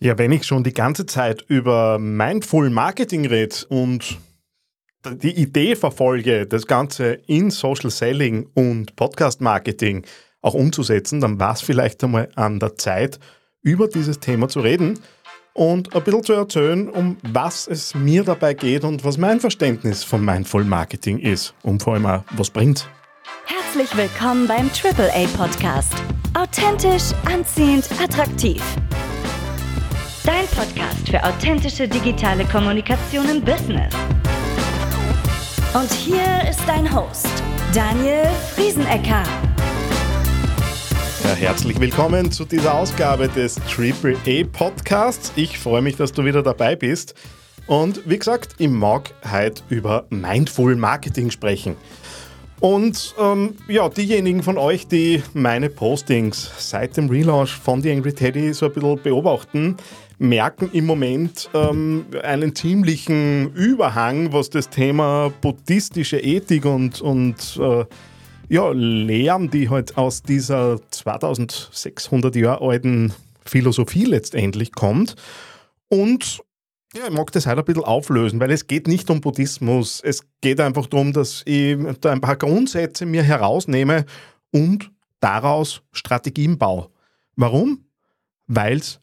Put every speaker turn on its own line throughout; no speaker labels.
Ja, wenn ich schon die ganze Zeit über Mindful Marketing rede und die Idee verfolge, das Ganze in Social Selling und Podcast Marketing auch umzusetzen, dann war es vielleicht einmal an der Zeit, über dieses Thema zu reden und ein bisschen zu erzählen, um was es mir dabei geht und was mein Verständnis von Mindful Marketing ist und vor allem auch, was bringt.
Herzlich willkommen beim AAA Podcast. Authentisch, anziehend, attraktiv Dein Podcast für authentische digitale Kommunikation im Business. Und hier ist dein Host, Daniel Friesenecker.
Ja, herzlich willkommen zu dieser Ausgabe des AAA Podcasts. Ich freue mich, dass du wieder dabei bist. Und wie gesagt, ich mag heute über Mindful Marketing sprechen. Und ähm, ja, diejenigen von euch, die meine Postings seit dem Relaunch von The Angry Teddy so ein bisschen beobachten, merken im Moment ähm, einen ziemlichen Überhang, was das Thema buddhistische Ethik und, und äh, ja, Lehren, die halt aus dieser 2600 Jahre alten Philosophie letztendlich kommt. Und ja, ich mag das heute ein bisschen auflösen, weil es geht nicht um Buddhismus. Es geht einfach darum, dass ich da ein paar Grundsätze mir herausnehme und daraus Strategien baue. Warum? Weil es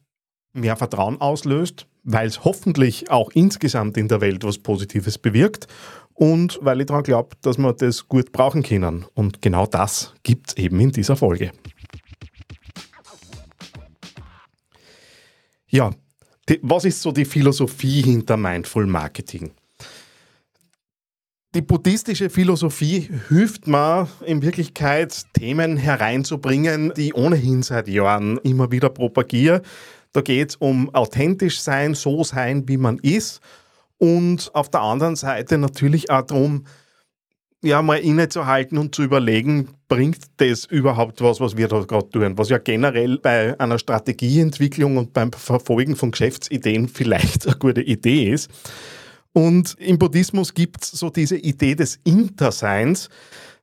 mehr Vertrauen auslöst, weil es hoffentlich auch insgesamt in der Welt was Positives bewirkt und weil ich daran glaube, dass wir das gut brauchen können. Und genau das gibt es eben in dieser Folge. Ja, die, was ist so die Philosophie hinter Mindful Marketing? Die buddhistische Philosophie hilft mir in Wirklichkeit Themen hereinzubringen, die ich ohnehin seit Jahren immer wieder propagiere, da geht es um authentisch sein, so sein, wie man ist. Und auf der anderen Seite natürlich auch darum, ja, mal innezuhalten und zu überlegen, bringt das überhaupt was, was wir da gerade tun? Was ja generell bei einer Strategieentwicklung und beim Verfolgen von Geschäftsideen vielleicht eine gute Idee ist. Und im Buddhismus gibt es so diese Idee des Interseins,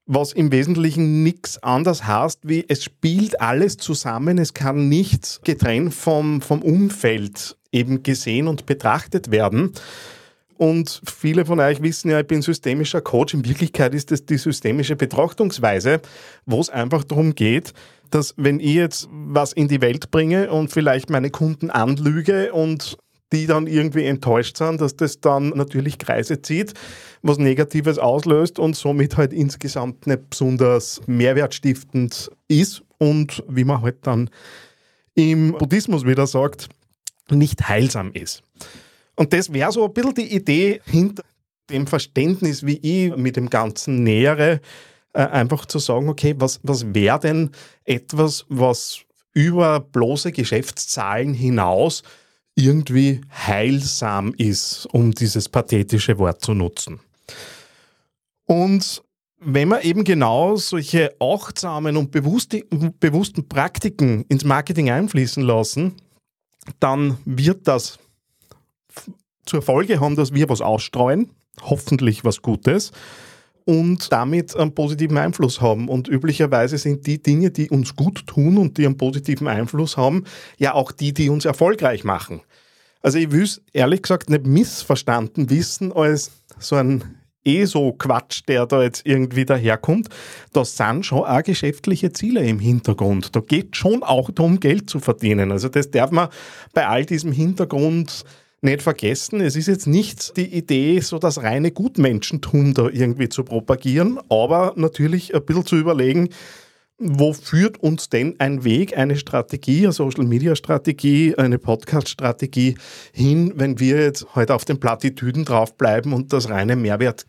was im Wesentlichen nichts anderes heißt, wie es spielt alles zusammen, es kann nichts getrennt vom, vom Umfeld eben gesehen und betrachtet werden. Und viele von euch wissen ja, ich bin systemischer Coach. In Wirklichkeit ist das die systemische Betrachtungsweise, wo es einfach darum geht, dass wenn ich jetzt was in die Welt bringe und vielleicht meine Kunden anlüge und die dann irgendwie enttäuscht sind, dass das dann natürlich Kreise zieht, was Negatives auslöst und somit halt insgesamt nicht besonders mehrwertstiftend ist und wie man halt dann im Buddhismus wieder sagt, nicht heilsam ist. Und das wäre so ein bisschen die Idee hinter dem Verständnis, wie ich mit dem Ganzen nähere, äh, einfach zu sagen, okay, was, was wäre denn etwas, was über bloße Geschäftszahlen hinaus irgendwie heilsam ist, um dieses pathetische Wort zu nutzen. Und wenn wir eben genau solche achtsamen und bewussten Praktiken ins Marketing einfließen lassen, dann wird das zur Folge haben, dass wir was ausstreuen, hoffentlich was Gutes, und damit einen positiven Einfluss haben. Und üblicherweise sind die Dinge, die uns gut tun und die einen positiven Einfluss haben, ja auch die, die uns erfolgreich machen. Also ich will es ehrlich gesagt nicht missverstanden wissen als so ein ESO-Quatsch, der da jetzt irgendwie daherkommt. Da sind schon auch geschäftliche Ziele im Hintergrund. Da geht schon auch darum, Geld zu verdienen. Also das darf man bei all diesem Hintergrund nicht vergessen, es ist jetzt nicht die Idee, so das reine Gutmenschentum da irgendwie zu propagieren, aber natürlich ein bisschen zu überlegen, wo führt uns denn ein Weg, eine Strategie, eine Social-Media-Strategie, eine Podcast-Strategie hin, wenn wir jetzt heute auf den Plattitüden draufbleiben und das reine Mehrwert,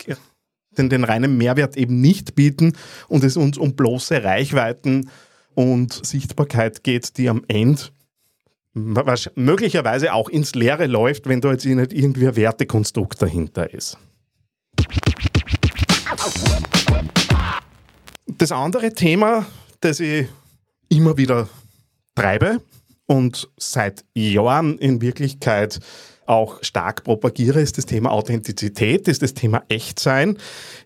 den, den reinen Mehrwert eben nicht bieten und es uns um bloße Reichweiten und Sichtbarkeit geht, die am Ende was möglicherweise auch ins Leere läuft, wenn da jetzt nicht irgendwie ein Wertekonstrukt dahinter ist. Das andere Thema, das ich immer wieder treibe und seit Jahren in Wirklichkeit auch stark propagiere, ist das Thema Authentizität, ist das Thema Echtsein,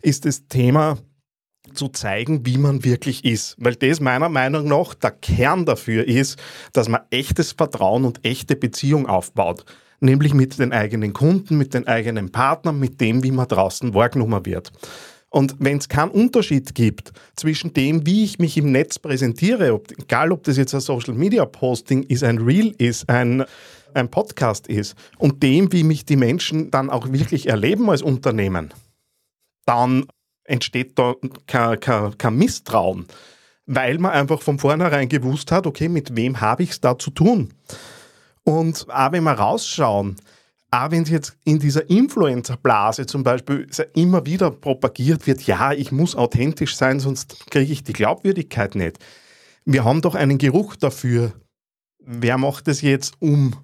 ist das Thema zu zeigen, wie man wirklich ist. Weil das meiner Meinung nach der Kern dafür ist, dass man echtes Vertrauen und echte Beziehung aufbaut. Nämlich mit den eigenen Kunden, mit den eigenen Partnern, mit dem, wie man draußen wahrgenommen wird. Und wenn es keinen Unterschied gibt zwischen dem, wie ich mich im Netz präsentiere, ob, egal ob das jetzt ein Social Media Posting ist, ein Reel ist, ein, ein Podcast ist, und dem, wie mich die Menschen dann auch wirklich erleben als Unternehmen, dann entsteht da kein, kein, kein Misstrauen, weil man einfach von vornherein gewusst hat, okay, mit wem habe ich es da zu tun? Und auch wenn wir rausschauen, auch wenn es jetzt in dieser Influencer-Blase zum Beispiel immer wieder propagiert wird, ja, ich muss authentisch sein, sonst kriege ich die Glaubwürdigkeit nicht. Wir haben doch einen Geruch dafür, wer macht es jetzt, um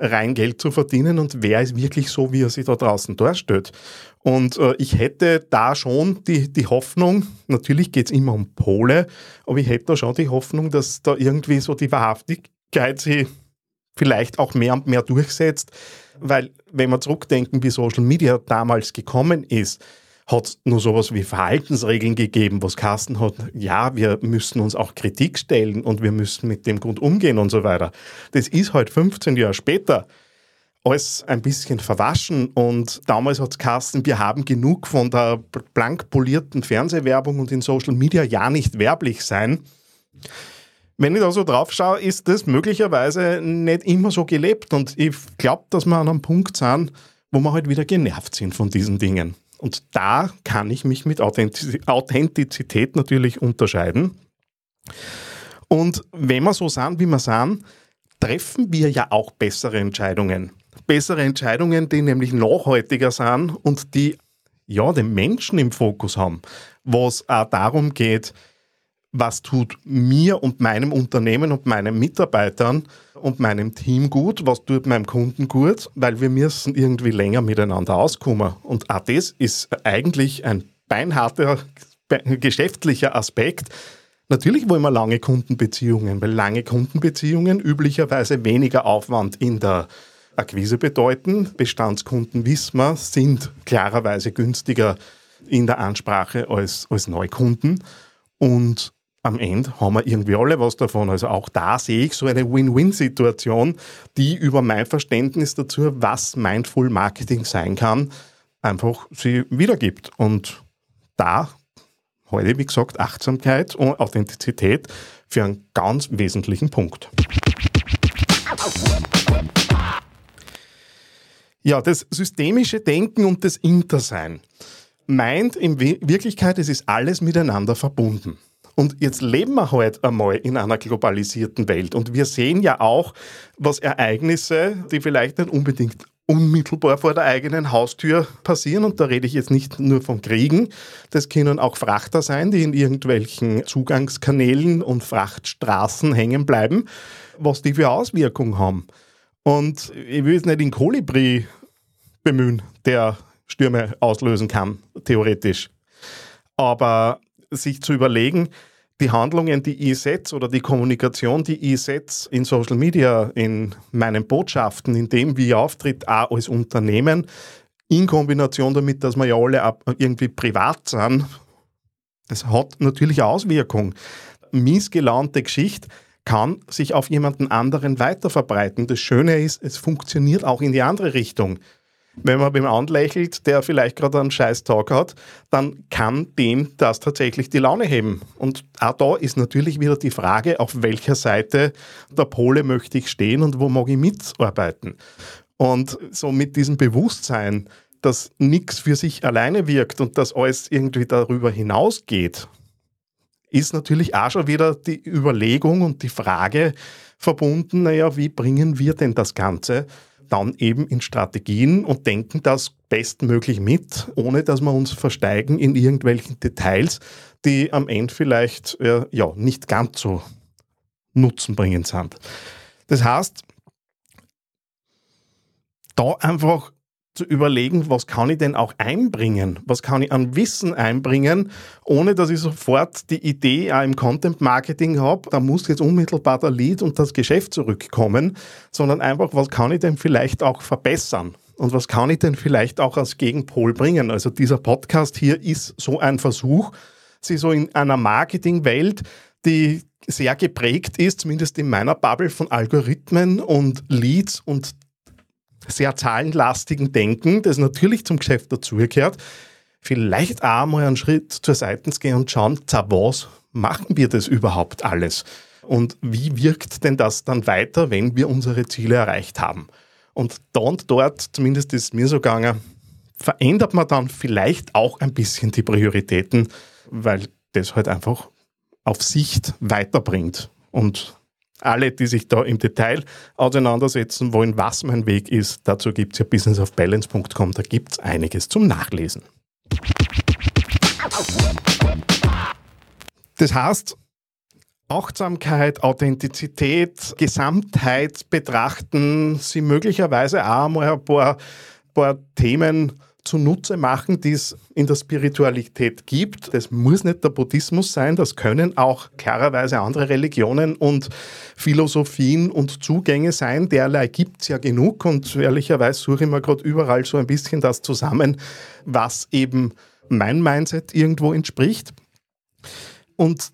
rein Geld zu verdienen und wer ist wirklich so, wie er sich da draußen darstellt. Und äh, ich hätte da schon die, die Hoffnung, natürlich geht es immer um Pole, aber ich hätte da schon die Hoffnung, dass da irgendwie so die Wahrhaftigkeit sich vielleicht auch mehr und mehr durchsetzt, weil wenn wir zurückdenken, wie Social Media damals gekommen ist, hat es nur sowas wie Verhaltensregeln gegeben, was Carsten hat, ja, wir müssen uns auch Kritik stellen und wir müssen mit dem gut umgehen und so weiter. Das ist halt 15 Jahre später alles ein bisschen verwaschen und damals hat Carsten, wir haben genug von der blank polierten Fernsehwerbung und in Social Media ja nicht werblich sein. Wenn ich da so drauf schaue, ist das möglicherweise nicht immer so gelebt. Und ich glaube, dass wir an einem Punkt sind, wo wir halt wieder genervt sind von diesen Dingen. Und da kann ich mich mit Authentizität natürlich unterscheiden. Und wenn wir so sind, wie wir sind, treffen wir ja auch bessere Entscheidungen. Bessere Entscheidungen, die nämlich nachhaltiger sind und die ja den Menschen im Fokus haben, wo es auch darum geht, was tut mir und meinem Unternehmen und meinen Mitarbeitern und meinem Team gut, was tut meinem Kunden gut, weil wir müssen irgendwie länger miteinander auskommen. Und auch das ist eigentlich ein beinharter geschäftlicher Aspekt. Natürlich wollen wir lange Kundenbeziehungen, weil lange Kundenbeziehungen üblicherweise weniger Aufwand in der Akquise bedeuten. Bestandskunden, wissen wir, sind klarerweise günstiger in der Ansprache als, als Neukunden. Und am Ende haben wir irgendwie alle was davon. Also auch da sehe ich so eine Win-Win-Situation, die über mein Verständnis dazu, was Mindful Marketing sein kann, einfach sie wiedergibt. Und da heute, wie gesagt, Achtsamkeit und Authentizität für einen ganz wesentlichen Punkt. Ja, das systemische Denken und das Intersein meint in Wirklichkeit, es ist alles miteinander verbunden. Und jetzt leben wir halt einmal in einer globalisierten Welt. Und wir sehen ja auch, was Ereignisse, die vielleicht nicht unbedingt unmittelbar vor der eigenen Haustür passieren. Und da rede ich jetzt nicht nur von Kriegen. Das können auch Frachter sein, die in irgendwelchen Zugangskanälen und Frachtstraßen hängen bleiben, was die für Auswirkungen haben. Und ich will jetzt nicht den Kolibri bemühen, der Stürme auslösen kann, theoretisch. Aber sich zu überlegen, die Handlungen, die ich setze oder die Kommunikation, die ich setze in Social Media, in meinen Botschaften, in dem, wie ich auftritt, auch als Unternehmen, in Kombination damit, dass wir ja alle irgendwie privat sind, das hat natürlich eine Auswirkung. Missgelaunte Geschichte kann sich auf jemanden anderen weiter verbreiten. Das Schöne ist, es funktioniert auch in die andere Richtung wenn man beim anlächelt, der vielleicht gerade einen scheiß Tag hat, dann kann dem das tatsächlich die Laune heben. Und auch da ist natürlich wieder die Frage, auf welcher Seite der Pole möchte ich stehen und wo mag ich mitarbeiten. Und so mit diesem Bewusstsein, dass nichts für sich alleine wirkt und dass alles irgendwie darüber hinausgeht, ist natürlich auch schon wieder die Überlegung und die Frage verbunden, naja, wie bringen wir denn das Ganze dann eben in Strategien und denken das bestmöglich mit, ohne dass wir uns versteigen in irgendwelchen Details, die am Ende vielleicht äh, ja, nicht ganz so nutzenbringend sind. Das heißt, da einfach zu überlegen, was kann ich denn auch einbringen? Was kann ich an Wissen einbringen, ohne dass ich sofort die Idee auch im Content Marketing habe, da muss jetzt unmittelbar der Lead und das Geschäft zurückkommen, sondern einfach, was kann ich denn vielleicht auch verbessern? Und was kann ich denn vielleicht auch als Gegenpol bringen? Also dieser Podcast hier ist so ein Versuch, sie so in einer Marketingwelt, die sehr geprägt ist, zumindest in meiner Bubble, von Algorithmen und Leads und sehr zahlenlastigen Denken, das natürlich zum Geschäft dazugehört, vielleicht auch mal einen Schritt zur Seite gehen und schauen, was machen wir das überhaupt alles? Und wie wirkt denn das dann weiter, wenn wir unsere Ziele erreicht haben? Und da und dort, zumindest ist mir so gegangen, verändert man dann vielleicht auch ein bisschen die Prioritäten, weil das halt einfach auf Sicht weiterbringt. Und alle, die sich da im Detail auseinandersetzen wollen, was mein Weg ist, dazu gibt es ja businessofbalance.com, da gibt es einiges zum Nachlesen. Das heißt, Achtsamkeit, Authentizität, Gesamtheit betrachten, sie möglicherweise auch mal ein paar, paar Themen zunutze machen, die es in der Spiritualität gibt. Das muss nicht der Buddhismus sein, das können auch klarerweise andere Religionen und Philosophien und Zugänge sein. Derlei gibt es ja genug und ehrlicherweise suche ich mir gerade überall so ein bisschen das zusammen, was eben mein Mindset irgendwo entspricht. Und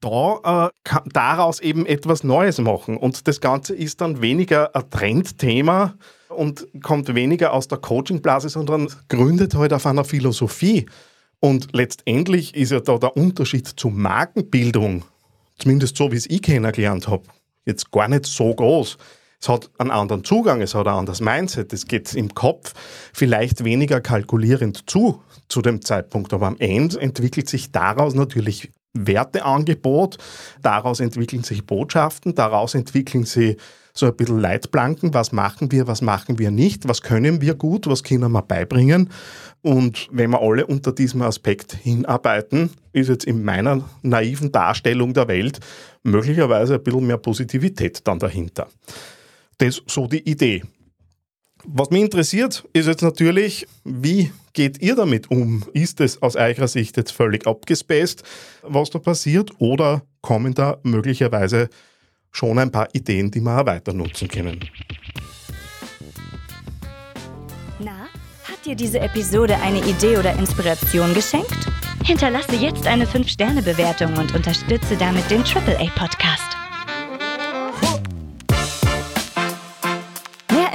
da äh, kann daraus eben etwas Neues machen. Und das Ganze ist dann weniger ein Trendthema und kommt weniger aus der Coachingblase, sondern gründet halt auf einer Philosophie. Und letztendlich ist ja da der Unterschied zur Markenbildung, zumindest so wie es ich kennengelernt habe, jetzt gar nicht so groß. Es hat einen anderen Zugang, es hat ein anderes Mindset, es geht im Kopf vielleicht weniger kalkulierend zu zu dem Zeitpunkt, aber am Ende entwickelt sich daraus natürlich Werteangebot, daraus entwickeln sich Botschaften, daraus entwickeln sie so ein bisschen Leitplanken, was machen wir, was machen wir nicht, was können wir gut, was können wir beibringen. Und wenn wir alle unter diesem Aspekt hinarbeiten, ist jetzt in meiner naiven Darstellung der Welt möglicherweise ein bisschen mehr Positivität dann dahinter. Das ist so die Idee. Was mich interessiert, ist jetzt natürlich, wie geht ihr damit um? Ist es aus eurer Sicht jetzt völlig abgespaced, was da passiert, oder kommen da möglicherweise schon ein paar Ideen, die wir auch weiter nutzen können?
Na, hat dir diese Episode eine Idee oder Inspiration geschenkt? Hinterlasse jetzt eine 5-Sterne-Bewertung und unterstütze damit den AAA-Podcast.